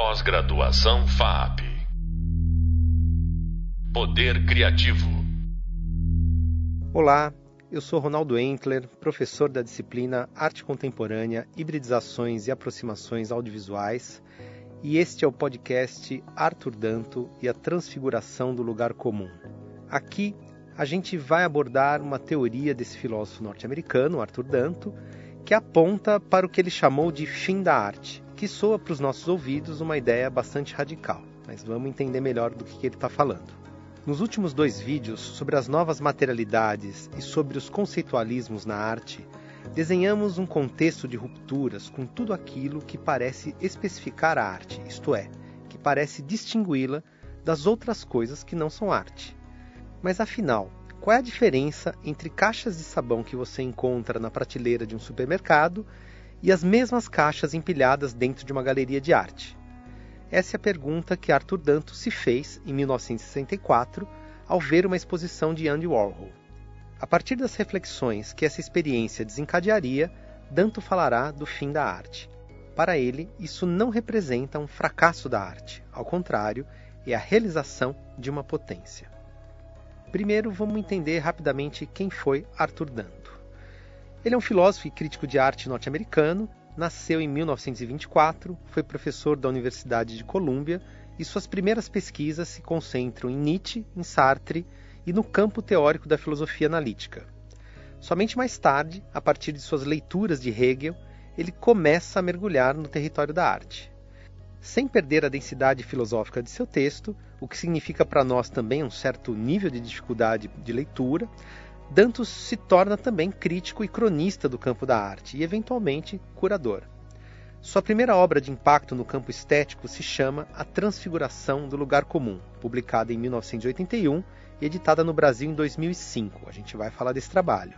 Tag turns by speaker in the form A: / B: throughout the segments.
A: Pós-graduação FAP. Poder Criativo.
B: Olá, eu sou Ronaldo Entler, professor da disciplina Arte Contemporânea, Hibridizações e Aproximações Audiovisuais, e este é o podcast Arthur Danto e a Transfiguração do Lugar Comum. Aqui a gente vai abordar uma teoria desse filósofo norte-americano, Arthur Danto, que aponta para o que ele chamou de fim da arte, que soa para os nossos ouvidos uma ideia bastante radical, mas vamos entender melhor do que ele está falando. Nos últimos dois vídeos sobre as novas materialidades e sobre os conceitualismos na arte, desenhamos um contexto de rupturas com tudo aquilo que parece especificar a arte, isto é, que parece distingui-la das outras coisas que não são arte. Mas afinal, qual é a diferença entre caixas de sabão que você encontra na prateleira de um supermercado e as mesmas caixas empilhadas dentro de uma galeria de arte? Essa é a pergunta que Arthur Danto se fez em 1964 ao ver uma exposição de Andy Warhol. A partir das reflexões que essa experiência desencadearia, Danto falará do fim da arte. Para ele, isso não representa um fracasso da arte, ao contrário, é a realização de uma potência. Primeiro, vamos entender rapidamente quem foi Arthur Danto. Ele é um filósofo e crítico de arte norte-americano, nasceu em 1924, foi professor da Universidade de Colômbia e suas primeiras pesquisas se concentram em Nietzsche, em Sartre e no campo teórico da filosofia analítica. Somente mais tarde, a partir de suas leituras de Hegel, ele começa a mergulhar no território da arte sem perder a densidade filosófica de seu texto, o que significa para nós também um certo nível de dificuldade de leitura, Dantos se torna também crítico e cronista do campo da arte e, eventualmente, curador. Sua primeira obra de impacto no campo estético se chama A Transfiguração do Lugar Comum, publicada em 1981 e editada no Brasil em 2005. A gente vai falar desse trabalho.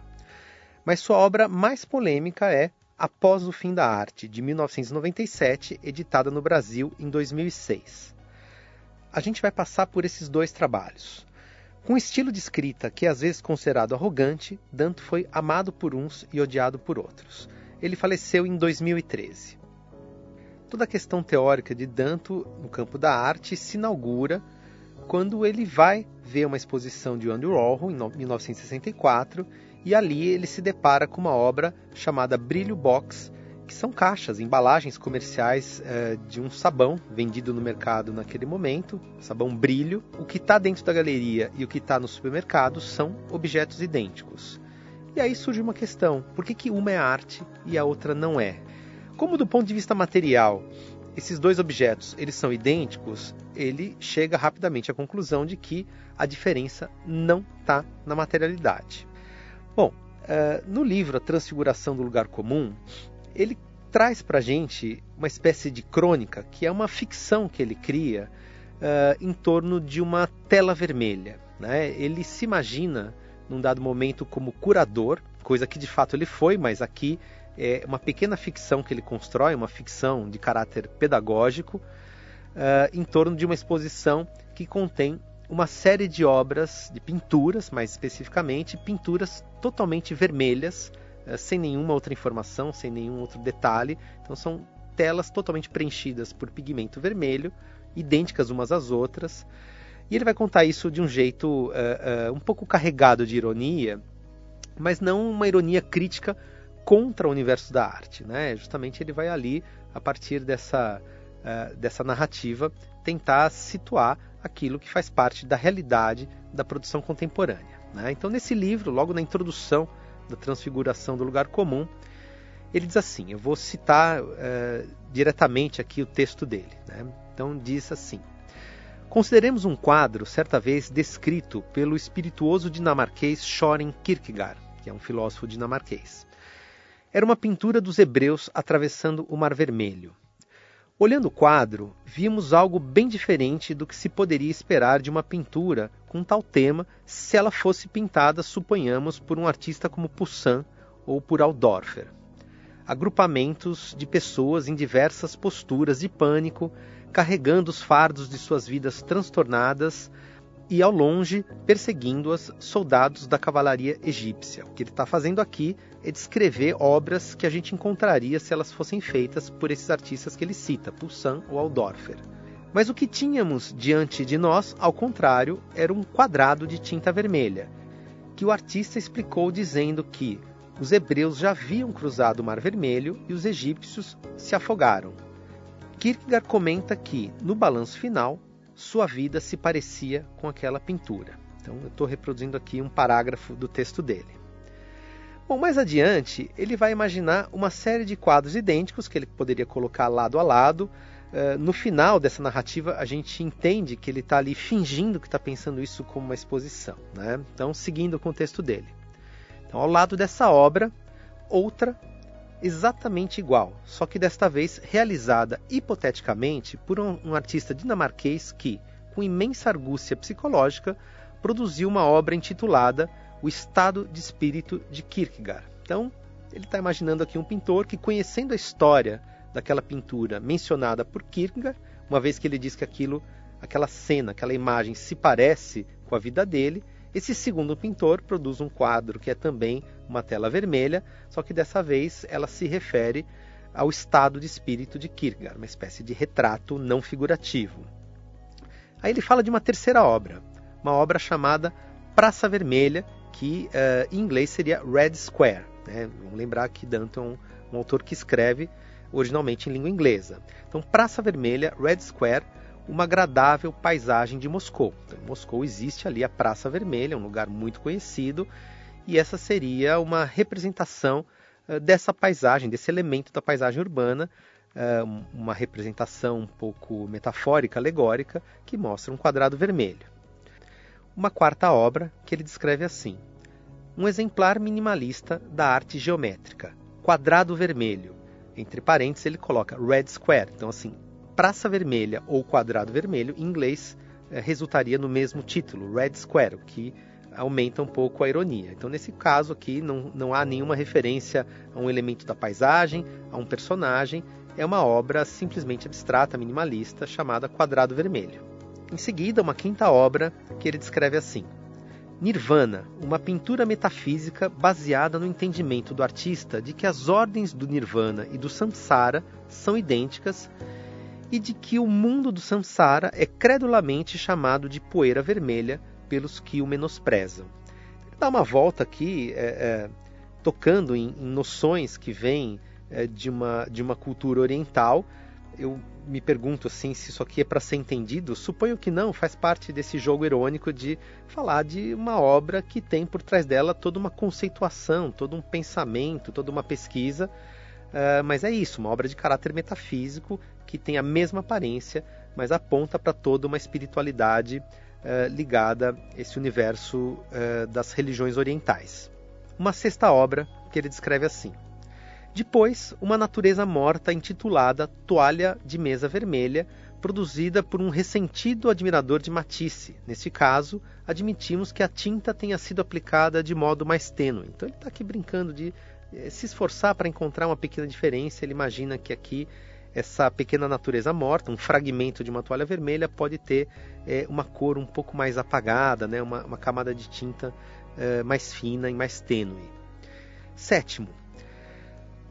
B: Mas sua obra mais polêmica é Após o Fim da Arte, de 1997, editada no Brasil em 2006. A gente vai passar por esses dois trabalhos. Com um estilo de escrita que às vezes considerado arrogante, Danto foi amado por uns e odiado por outros. Ele faleceu em 2013. Toda a questão teórica de Danto no campo da arte se inaugura quando ele vai ver uma exposição de Andy Warhol em 1964 e ali ele se depara com uma obra chamada Brilho Box, que são caixas, embalagens comerciais eh, de um sabão vendido no mercado naquele momento, sabão Brilho. O que está dentro da galeria e o que está no supermercado são objetos idênticos. E aí surge uma questão: por que, que uma é arte e a outra não é? Como do ponto de vista material esses dois objetos eles são idênticos, ele chega rapidamente à conclusão de que a diferença não está na materialidade. Bom, uh, no livro A Transfiguração do Lugar Comum, ele traz para a gente uma espécie de crônica, que é uma ficção que ele cria uh, em torno de uma tela vermelha. Né? Ele se imagina, num dado momento, como curador, coisa que de fato ele foi, mas aqui é uma pequena ficção que ele constrói, uma ficção de caráter pedagógico, uh, em torno de uma exposição que contém uma série de obras, de pinturas, mais especificamente, pinturas totalmente vermelhas, sem nenhuma outra informação, sem nenhum outro detalhe. Então são telas totalmente preenchidas por pigmento vermelho, idênticas umas às outras. E ele vai contar isso de um jeito uh, uh, um pouco carregado de ironia, mas não uma ironia crítica contra o universo da arte. Né? Justamente ele vai ali, a partir dessa, uh, dessa narrativa, tentar situar aquilo que faz parte da realidade da produção contemporânea. Né? Então, nesse livro, logo na introdução da Transfiguração do Lugar Comum, ele diz assim: eu vou citar uh, diretamente aqui o texto dele. Né? Então, diz assim. Consideremos um quadro, certa vez descrito pelo espirituoso dinamarquês Søren Kierkegaard, que é um filósofo dinamarquês. Era uma pintura dos hebreus atravessando o Mar Vermelho. Olhando o quadro, vimos algo bem diferente do que se poderia esperar de uma pintura com tal tema se ela fosse pintada, suponhamos, por um artista como Poussin ou por Aldorfer. Agrupamentos de pessoas em diversas posturas de pânico, carregando os fardos de suas vidas transtornadas, e ao longe, perseguindo-as, soldados da cavalaria egípcia. O que ele está fazendo aqui é descrever obras que a gente encontraria se elas fossem feitas por esses artistas que ele cita, Poussin ou Aldorfer. Mas o que tínhamos diante de nós, ao contrário, era um quadrado de tinta vermelha, que o artista explicou dizendo que os hebreus já haviam cruzado o Mar Vermelho e os egípcios se afogaram. Kierkegaard comenta que, no balanço final, sua vida se parecia com aquela pintura. Então, eu estou reproduzindo aqui um parágrafo do texto dele. Bom, mais adiante, ele vai imaginar uma série de quadros idênticos que ele poderia colocar lado a lado. Uh, no final dessa narrativa, a gente entende que ele está ali fingindo que está pensando isso como uma exposição. Né? Então, seguindo o contexto dele. Então, ao lado dessa obra, outra exatamente igual, só que desta vez realizada hipoteticamente por um, um artista dinamarquês que, com imensa argúcia psicológica, produziu uma obra intitulada O Estado de Espírito de Kierkegaard. Então, ele está imaginando aqui um pintor que, conhecendo a história daquela pintura mencionada por Kierkegaard, uma vez que ele diz que aquilo, aquela cena, aquela imagem se parece com a vida dele, esse segundo pintor produz um quadro que é também uma tela vermelha, só que dessa vez ela se refere ao estado de espírito de Kierkegaard, uma espécie de retrato não figurativo. Aí ele fala de uma terceira obra, uma obra chamada Praça Vermelha, que uh, em inglês seria Red Square. Né? Vamos lembrar que Danton é um autor que escreve originalmente em língua inglesa. Então, Praça Vermelha, Red Square, uma agradável paisagem de Moscou. Então, em Moscou existe ali a Praça Vermelha, um lugar muito conhecido, e essa seria uma representação uh, dessa paisagem, desse elemento da paisagem urbana, uh, uma representação um pouco metafórica, alegórica, que mostra um quadrado vermelho. Uma quarta obra que ele descreve assim: um exemplar minimalista da arte geométrica, quadrado vermelho. Entre parênteses, ele coloca red square. Então, assim, praça vermelha ou quadrado vermelho, em inglês, é, resultaria no mesmo título, Red Square, que aumenta um pouco a ironia. Então, nesse caso aqui, não, não há nenhuma referência a um elemento da paisagem, a um personagem, é uma obra simplesmente abstrata, minimalista, chamada Quadrado Vermelho. Em seguida, uma quinta obra que ele descreve assim: Nirvana, uma pintura metafísica baseada no entendimento do artista de que as ordens do Nirvana e do Samsara são idênticas e de que o mundo do samsara é credulamente chamado de poeira vermelha pelos que o menosprezam. Dá uma volta aqui, é, é, tocando em, em, noções que vêm é, de, uma, de uma cultura oriental. Eu me pergunto assim se isso aqui é para ser entendido. Suponho que não, faz parte desse jogo irônico de falar de uma obra que tem por trás dela toda uma conceituação, todo um pensamento, toda uma pesquisa. Uh, mas é isso, uma obra de caráter metafísico que tem a mesma aparência, mas aponta para toda uma espiritualidade uh, ligada a esse universo uh, das religiões orientais. Uma sexta obra que ele descreve assim. Depois, uma natureza morta intitulada Toalha de Mesa Vermelha, produzida por um ressentido admirador de Matisse. Neste caso, admitimos que a tinta tenha sido aplicada de modo mais tênue. Então ele está aqui brincando de se esforçar para encontrar uma pequena diferença. Ele imagina que aqui essa pequena natureza morta, um fragmento de uma toalha vermelha, pode ter é, uma cor um pouco mais apagada, né? uma, uma camada de tinta é, mais fina e mais tênue. Sétimo,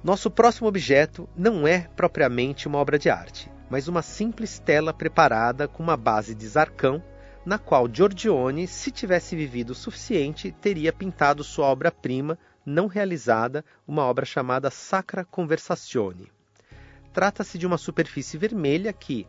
B: nosso próximo objeto não é propriamente uma obra de arte, mas uma simples tela preparada com uma base de zarcão, na qual Giorgione, se tivesse vivido o suficiente, teria pintado sua obra-prima não realizada, uma obra chamada Sacra Conversazione. Trata-se de uma superfície vermelha que,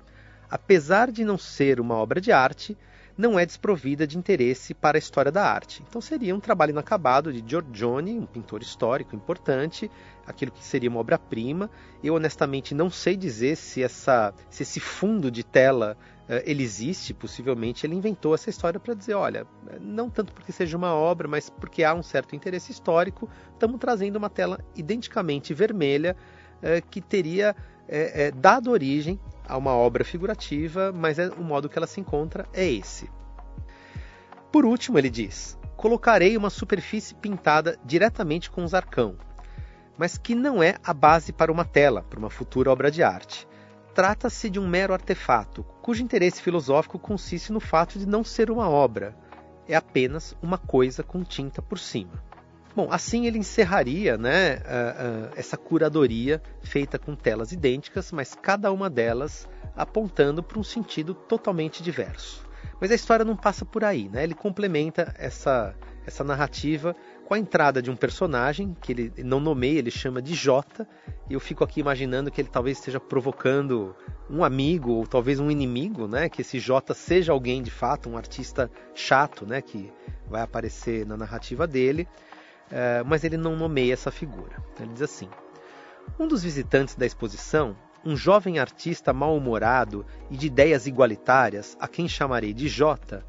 B: apesar de não ser uma obra de arte, não é desprovida de interesse para a história da arte. Então seria um trabalho inacabado de Giorgione, um pintor histórico importante, aquilo que seria uma obra-prima. Eu honestamente não sei dizer se, essa, se esse fundo de tela ele existe, possivelmente ele inventou essa história para dizer, olha, não tanto porque seja uma obra, mas porque há um certo interesse histórico, estamos trazendo uma tela identicamente vermelha uh, que teria dado origem a uma obra figurativa, mas é, o modo que ela se encontra é esse. Por último, ele diz: colocarei uma superfície pintada diretamente com zarcão, mas que não é a base para uma tela, para uma futura obra de arte. Trata-se de um mero artefato, cujo interesse filosófico consiste no fato de não ser uma obra, é apenas uma coisa com tinta por cima. Bom, assim ele encerraria né, uh, uh, essa curadoria feita com telas idênticas, mas cada uma delas apontando para um sentido totalmente diverso. Mas a história não passa por aí, né? ele complementa essa, essa narrativa com a entrada de um personagem que ele não nomeia, ele chama de Jota, e eu fico aqui imaginando que ele talvez esteja provocando um amigo ou talvez um inimigo, né? Que esse Jota seja alguém de fato, um artista chato, né? Que vai aparecer na narrativa dele, uh, mas ele não nomeia essa figura. Ele diz assim: um dos visitantes da exposição, um jovem artista mal-humorado e de ideias igualitárias, a quem chamarei de Jota,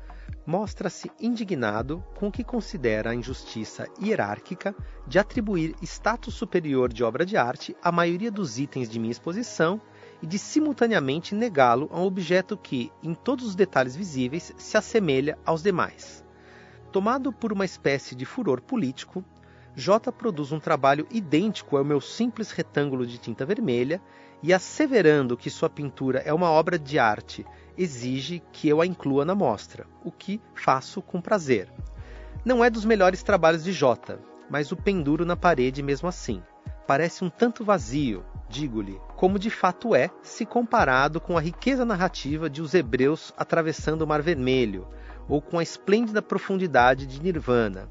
B: mostra-se indignado com o que considera a injustiça hierárquica de atribuir status superior de obra de arte à maioria dos itens de minha exposição e de simultaneamente negá-lo a um objeto que, em todos os detalhes visíveis, se assemelha aos demais. Tomado por uma espécie de furor político, J produz um trabalho idêntico ao meu simples retângulo de tinta vermelha e, asseverando que sua pintura é uma obra de arte exige que eu a inclua na mostra, o que faço com prazer. Não é dos melhores trabalhos de Jota, mas o penduro na parede mesmo assim. Parece um tanto vazio, digo-lhe, como de fato é, se comparado com a riqueza narrativa de os hebreus atravessando o Mar Vermelho, ou com a esplêndida profundidade de Nirvana.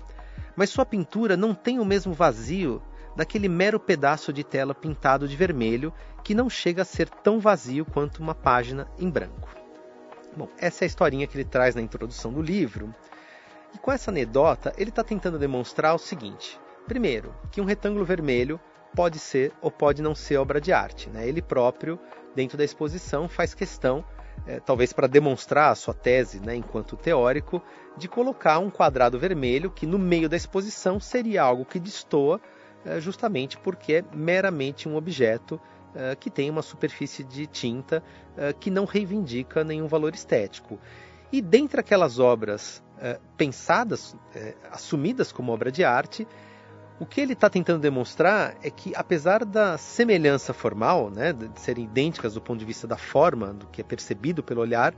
B: Mas sua pintura não tem o mesmo vazio daquele mero pedaço de tela pintado de vermelho que não chega a ser tão vazio quanto uma página em branco. Bom, essa é a historinha que ele traz na introdução do livro. E com essa anedota, ele está tentando demonstrar o seguinte: primeiro, que um retângulo vermelho pode ser ou pode não ser obra de arte. Né? Ele próprio, dentro da exposição, faz questão, é, talvez para demonstrar a sua tese né, enquanto teórico, de colocar um quadrado vermelho que no meio da exposição seria algo que destoa, é, justamente porque é meramente um objeto uh, que tem uma superfície de tinta uh, que não reivindica nenhum valor estético. E dentre aquelas obras uh, pensadas, assumidas como obra de arte, o que ele está tentando demonstrar é que, apesar da semelhança formal, né, de serem idênticas do ponto de vista da forma, do que é percebido pelo olhar,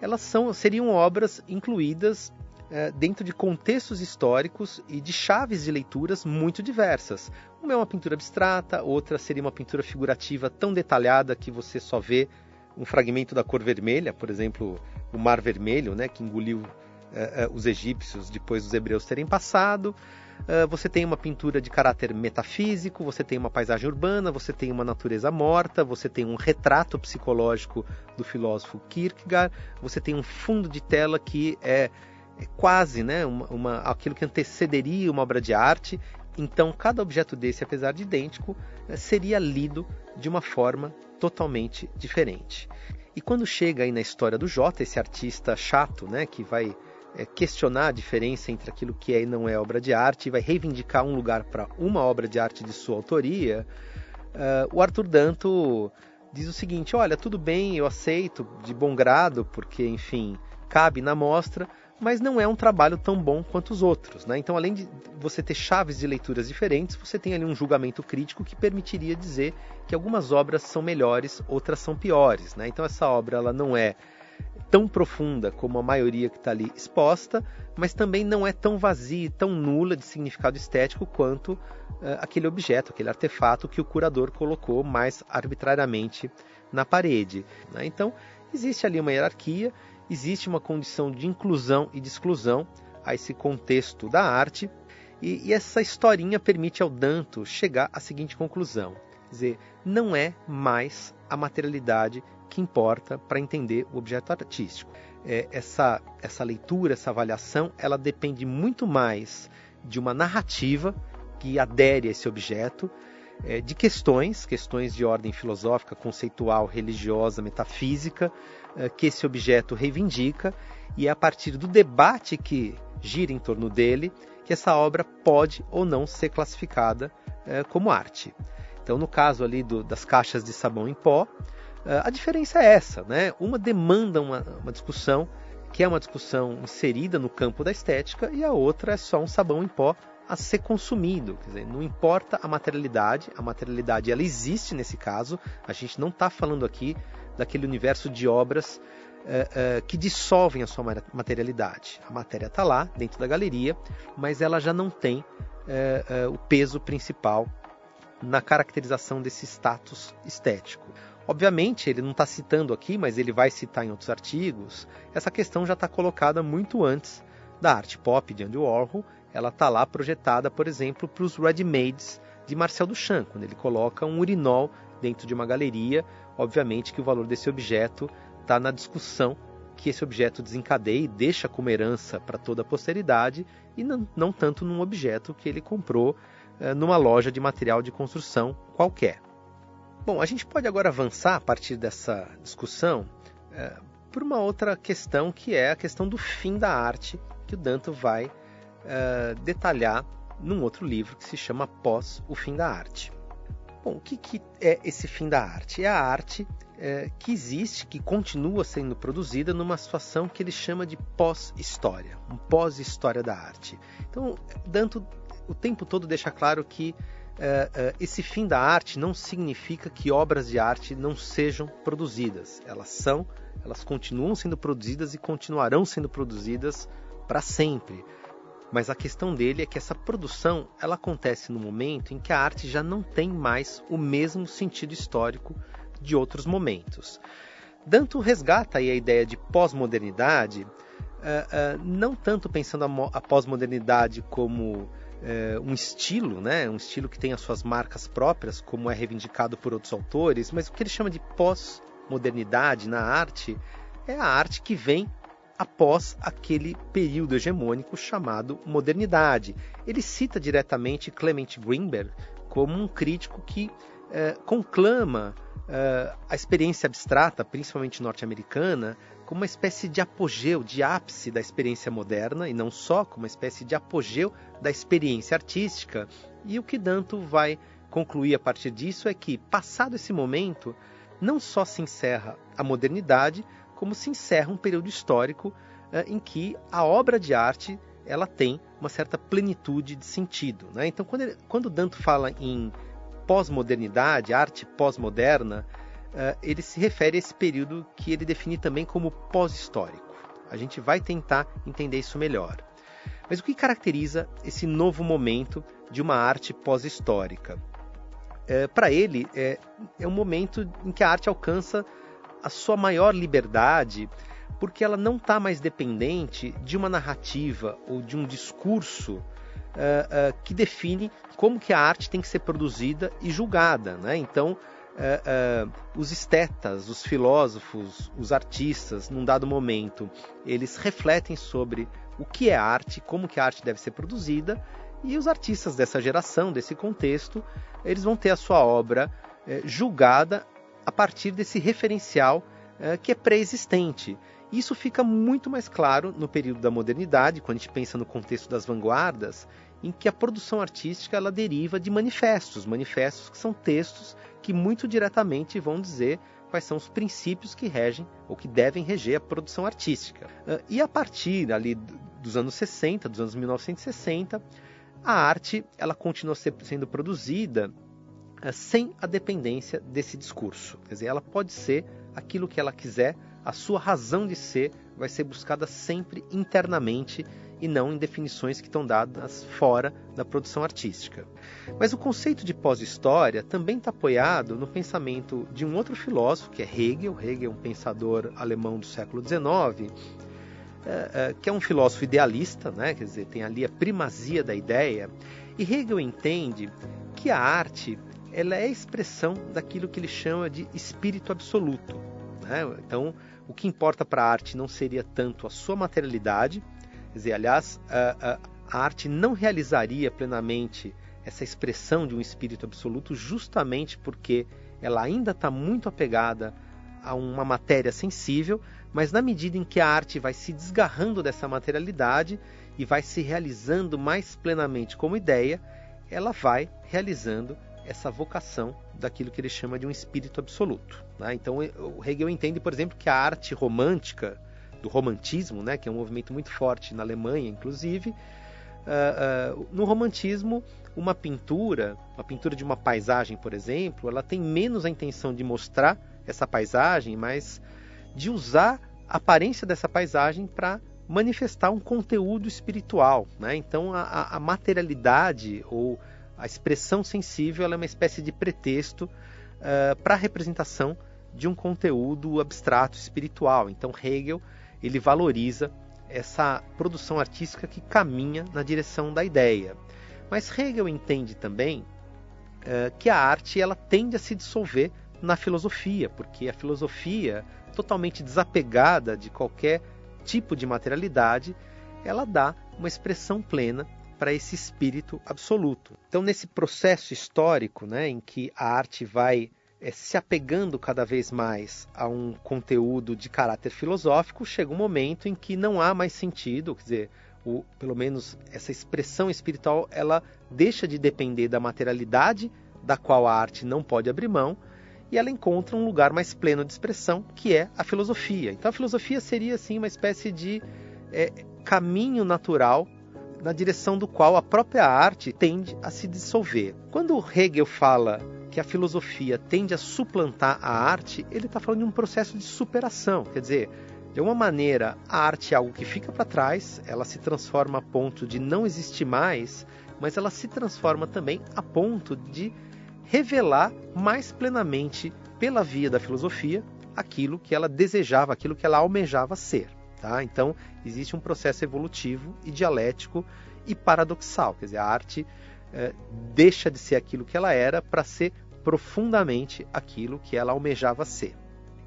B: elas são, seriam obras incluídas é, dentro de contextos históricos e de chaves de leituras muito diversas. Uma é uma pintura abstrata, outra seria uma pintura figurativa tão detalhada que você só vê um fragmento da cor vermelha, por exemplo, o Mar Vermelho, né, que engoliu é, é, os egípcios depois dos hebreus terem passado. Uh, você tem uma pintura de caráter metafísico, você tem uma paisagem urbana, você tem uma natureza morta, você tem um retrato psicológico do filósofo Kierkegaard, você tem um fundo de tela que é é quase né, uma, uma, aquilo que antecederia uma obra de arte. Então, cada objeto desse, apesar de idêntico, né, seria lido de uma forma totalmente diferente. E quando chega aí na história do Jota, esse artista chato, né, que vai é, questionar a diferença entre aquilo que é e não é obra de arte, vai reivindicar um lugar para uma obra de arte de sua autoria, uh, o Arthur Danto diz o seguinte: olha, tudo bem, eu aceito de bom grado, porque, enfim, cabe na mostra, mas não é um trabalho tão bom quanto os outros. Né? Então, além de você ter chaves de leituras diferentes, você tem ali um julgamento crítico que permitiria dizer que algumas obras são melhores, outras são piores. Né? Então, essa obra ela não é tão profunda como a maioria que está ali exposta, mas também não é tão vazia e tão nula de significado estético quanto uh, aquele objeto, aquele artefato que o curador colocou mais arbitrariamente na parede. Né? Então, existe ali uma hierarquia existe uma condição de inclusão e de exclusão a esse contexto da arte, e, e essa historinha permite ao Danto chegar à seguinte conclusão: quer dizer, não é mais a materialidade que importa para entender o objeto artístico. É, essa, essa leitura, essa avaliação, ela depende muito mais de uma narrativa que adere a esse objeto, é, de questões, questões de ordem filosófica, conceitual, religiosa, metafísica, é, que esse objeto reivindica, e é a partir do debate que gira em torno dele que essa obra pode ou não ser classificada é, como arte. Então, no caso ali do, das caixas de sabão em pó, é, a diferença é essa, né? Uma demanda uma, uma discussão que é uma discussão inserida no campo da estética e a outra é só um sabão em pó a ser consumido. Quer dizer, não importa a materialidade, a materialidade ela existe nesse caso. A gente não está falando aqui daquele universo de obras uh, uh, que dissolvem a sua materialidade. A matéria está lá, dentro da galeria, mas ela já não tem uh, o peso principal na caracterização desse status estético. Obviamente, ele não está citando aqui, mas ele vai citar em outros artigos. Essa questão já está colocada muito antes da arte pop de Andy Warhol. Ela está lá projetada, por exemplo, para os ready-mades de Marcel Duchamp, quando ele coloca um urinol dentro de uma galeria. Obviamente que o valor desse objeto está na discussão que esse objeto desencadeia e deixa como herança para toda a posteridade e não, não, tanto num objeto que ele comprou eh, numa loja de material de construção qualquer. Bom, a gente pode agora avançar a partir dessa discussão é, por uma outra questão que é a questão do fim da arte, que o Danto vai é, detalhar num outro livro que se chama Pós o Fim da Arte. Bom, o que, que é esse fim da arte? É a arte é, que existe, que continua sendo produzida numa situação que ele chama de pós-história, um pós-história da arte. Então, Danto o tempo todo deixa claro que é, esse fim da arte não significa que obras de arte não sejam produzidas. Elas são, elas continuam sendo produzidas e continuarão sendo produzidas para sempre. Mas a questão dele é que essa produção ela acontece no momento em que a arte já não tem mais o mesmo sentido histórico de outros momentos. Danto resgata a ideia de pós-modernidade, uh, uh, não tanto pensando a, pós-modernidade como é, um estilo, né? um estilo que tem as suas marcas próprias, como é reivindicado por outros autores, mas o que ele chama de pós-modernidade na arte é a arte que vem após aquele período hegemônico chamado modernidade. Ele cita diretamente Clement Greenberg como um crítico que é, conclama é, a experiência abstrata, principalmente norte-americana, como uma espécie de apogeu, de ápice da experiência moderna, e não só, como uma espécie de apogeu da experiência artística. E o que Danto vai concluir a partir disso é que, passado esse momento, não só se encerra a modernidade, como se encerra um período histórico eh, em que a obra de arte ela tem uma certa plenitude de sentido. Né? Então, quando, ele, quando Danto fala em pós-modernidade, arte pós-moderna, uh, ele se refere a esse período que ele define também como pós-histórico. A gente vai tentar entender isso melhor. Mas o que caracteriza esse novo momento de uma arte pós-histórica? É, Para ele, é, é um momento em que a arte alcança a sua maior liberdade, porque ela não está mais dependente de uma narrativa ou de um discurso uh, uh, que define como que a arte tem que ser produzida e julgada. Né? Então, uh, os estetas, os filósofos, os artistas, num dado momento, eles refletem sobre o que é arte, como que a arte deve ser produzida, e os artistas dessa geração, desse contexto, eles vão ter a sua obra julgada a partir desse referencial que é pré-existente. Isso fica muito mais claro no período da modernidade, quando a gente pensa no contexto das vanguardas, em que a produção artística ela deriva de manifestos, manifestos que são textos que muito diretamente vão dizer quais são os princípios que regem ou que devem reger a produção artística. Ah, e a partir ali dos anos 60, dos anos 1960, a arte ela continua sendo produzida sem a dependência desse discurso. Quer dizer, ela pode ser aquilo que ela quiser, a sua razão de ser vai ser buscada sempre internamente e não em definições que estão dadas fora da produção artística. Mas o conceito de pós-história também está apoiado no pensamento de um outro filósofo, que é Hegel. Hegel é um pensador alemão do século XIX, é, é, que é um filósofo idealista, né? quer dizer, tem ali a primazia da ideia. E Hegel entende que a arte ela é a expressão daquilo que ele chama de espírito absoluto. Né? Então, o que importa para a arte não seria tanto a sua materialidade, Quer dizer, aliás, a, a, a arte não realizaria plenamente essa expressão de um espírito absoluto justamente porque ela ainda está muito apegada a uma matéria sensível, mas na medida em que a arte vai se desgarrando dessa materialidade e vai se realizando mais plenamente como ideia, ela vai realizando essa vocação daquilo que ele chama de um espírito absoluto. Né? Então, o Hegel entende, por exemplo, que a arte romântica do romantismo, né, que é um movimento muito forte na Alemanha, inclusive. Uh, uh, no romantismo, uma pintura, uma pintura de uma paisagem, por exemplo, ela tem menos a intenção de mostrar essa paisagem, mas de usar a aparência dessa paisagem para manifestar um conteúdo espiritual. Né? Então, a, a, materialidade ou a expressão sensível é uma espécie de pretexto uh, para a representação de um conteúdo abstrato espiritual. Então, Hegel ele valoriza essa produção artística que caminha na direção da ideia. Mas Hegel entende também uh, que a arte ela tende a se dissolver na filosofia, porque a filosofia, totalmente desapegada de qualquer tipo de materialidade, ela dá uma expressão plena para esse espírito absoluto. Então, nesse processo histórico, né, em que a arte vai é, se apegando cada vez mais a um conteúdo de caráter filosófico, chega um momento em que não há mais sentido, quer dizer, o, pelo menos essa expressão espiritual, ela deixa de depender da materialidade da qual a arte não pode abrir mão e ela encontra um lugar mais pleno de expressão, que é a filosofia. Então a filosofia seria assim uma espécie de é, caminho natural na direção do qual a própria arte tende a se dissolver. Quando Hegel fala que a filosofia tende a suplantar a arte, ele está falando de um processo de superação. Quer dizer, de alguma maneira, a arte é algo que fica para trás, ela se transforma a ponto de não existir mais, mas ela se transforma também a ponto de revelar mais plenamente, pela via da filosofia, aquilo que ela desejava, aquilo que ela almejava ser. Tá? Então, existe um processo evolutivo e dialético e paradoxal. Quer dizer, a arte é, deixa de ser aquilo que ela era para ser profundamente aquilo que ela almejava ser.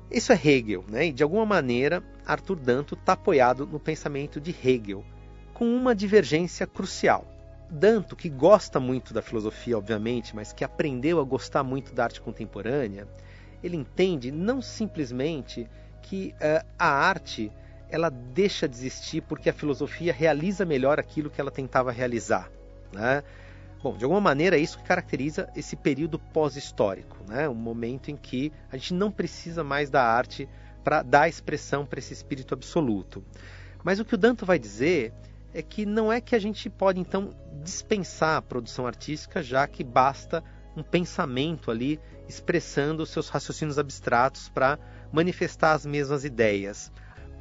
B: Isso é Hegel, né? e de alguma maneira Arthur Danto está apoiado no pensamento de Hegel, com uma divergência crucial. Danto, que gosta muito da filosofia, obviamente, mas que aprendeu a gostar muito da arte contemporânea, ele entende não simplesmente que uh, a arte ela deixa de existir porque a filosofia realiza melhor aquilo que ela tentava realizar. Né? Bom, de alguma maneira é isso que caracteriza esse período pós-histórico, né? um momento em que a gente não precisa mais da arte para dar expressão para esse espírito absoluto. Mas o que o Danto vai dizer é que não é que a gente pode então dispensar a produção artística, já que basta um pensamento ali expressando seus raciocínios abstratos para manifestar as mesmas ideias.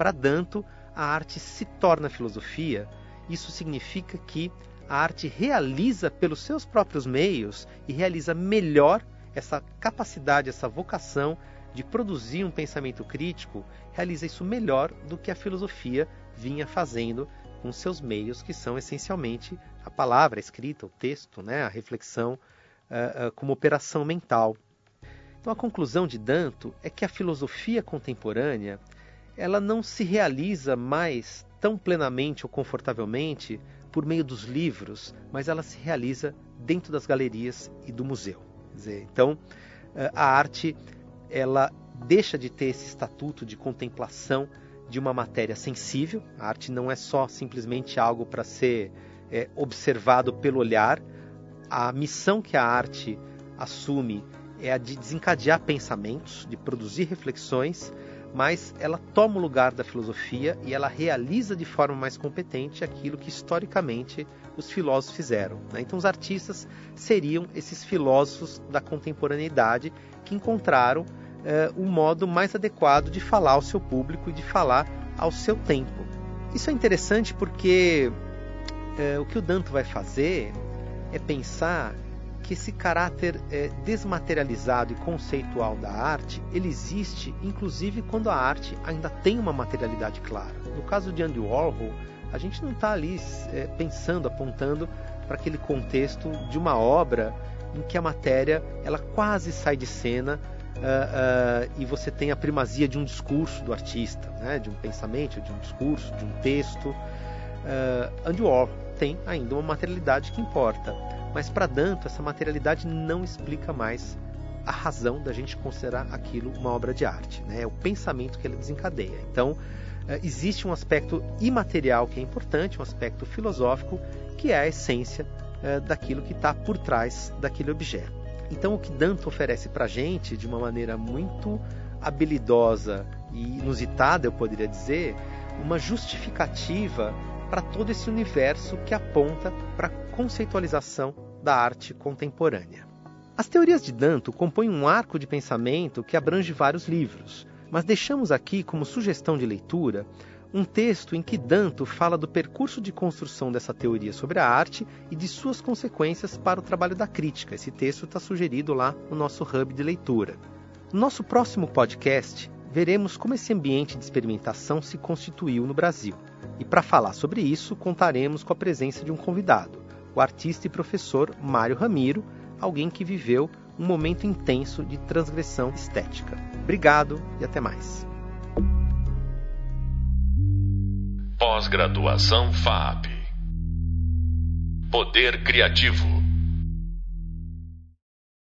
B: Para Danto, a arte se torna filosofia. Isso significa que a arte realiza pelos seus próprios meios e realiza melhor essa capacidade, essa vocação de produzir um pensamento crítico, realiza isso melhor do que a filosofia vinha fazendo com seus meios, que são essencialmente a palavra a escrita, o texto, né, a reflexão uh, uh, como operação mental. Então, a conclusão de Danto é que a filosofia contemporânea ela não se realiza mais tão plenamente ou confortavelmente por meio dos livros, mas ela se realiza dentro das galerias e do museu. Dizer, então, eh, a arte ela deixa de ter esse estatuto de contemplação de uma matéria sensível. A arte não é só simplesmente algo para ser é, observado pelo olhar. A missão que a arte assume é a de desencadear pensamentos, de produzir reflexões mas ela toma o lugar da filosofia e ela realiza de forma mais competente aquilo que historicamente os filósofos fizeram. Né? Então, os artistas seriam esses filósofos da contemporaneidade que encontraram eh, um modo mais adequado de falar ao seu público e de falar ao seu tempo. Isso é interessante porque eh, o que o Danto vai fazer é pensar que esse caráter é, desmaterializado e conceitual da arte ele existe inclusive quando a arte ainda tem uma materialidade clara. No caso de Andy Warhol, a gente não está ali é, pensando, apontando para aquele contexto de uma obra em que a matéria ela quase sai de cena uh, uh, e você tem a primazia de um discurso do artista, né? de um pensamento, de um discurso, de um texto. Uh, Andy Warhol tem ainda uma materialidade que importa. Mas para Danto, essa materialidade não explica mais a razão da gente considerar aquilo uma obra de arte. Né? É o pensamento que ele desencadeia. Então, eh, existe um aspecto imaterial que é importante, um aspecto filosófico, que é a essência eh, daquilo que está por trás daquele objeto. Então, o que Danto oferece para a gente, de uma maneira muito habilidosa e inusitada, eu poderia dizer, uma justificativa para todo esse universo que aponta para conceitualização da arte contemporânea. As teorias de Danto compõem um arco de pensamento que abrange vários livros, mas deixamos aqui como sugestão de leitura um texto em que Danto fala do percurso de construção dessa teoria sobre a arte e de suas consequências para o trabalho da crítica. Esse texto está sugerido lá no nosso hub de leitura. No nosso próximo podcast, veremos como esse ambiente de experimentação se constituiu no Brasil. E para falar sobre isso, contaremos com a presença de um convidado, o artista e professor Mário Ramiro, alguém que viveu um momento intenso de transgressão estética. Obrigado e até mais.
A: Pós-graduação FAP. Poder Criativo.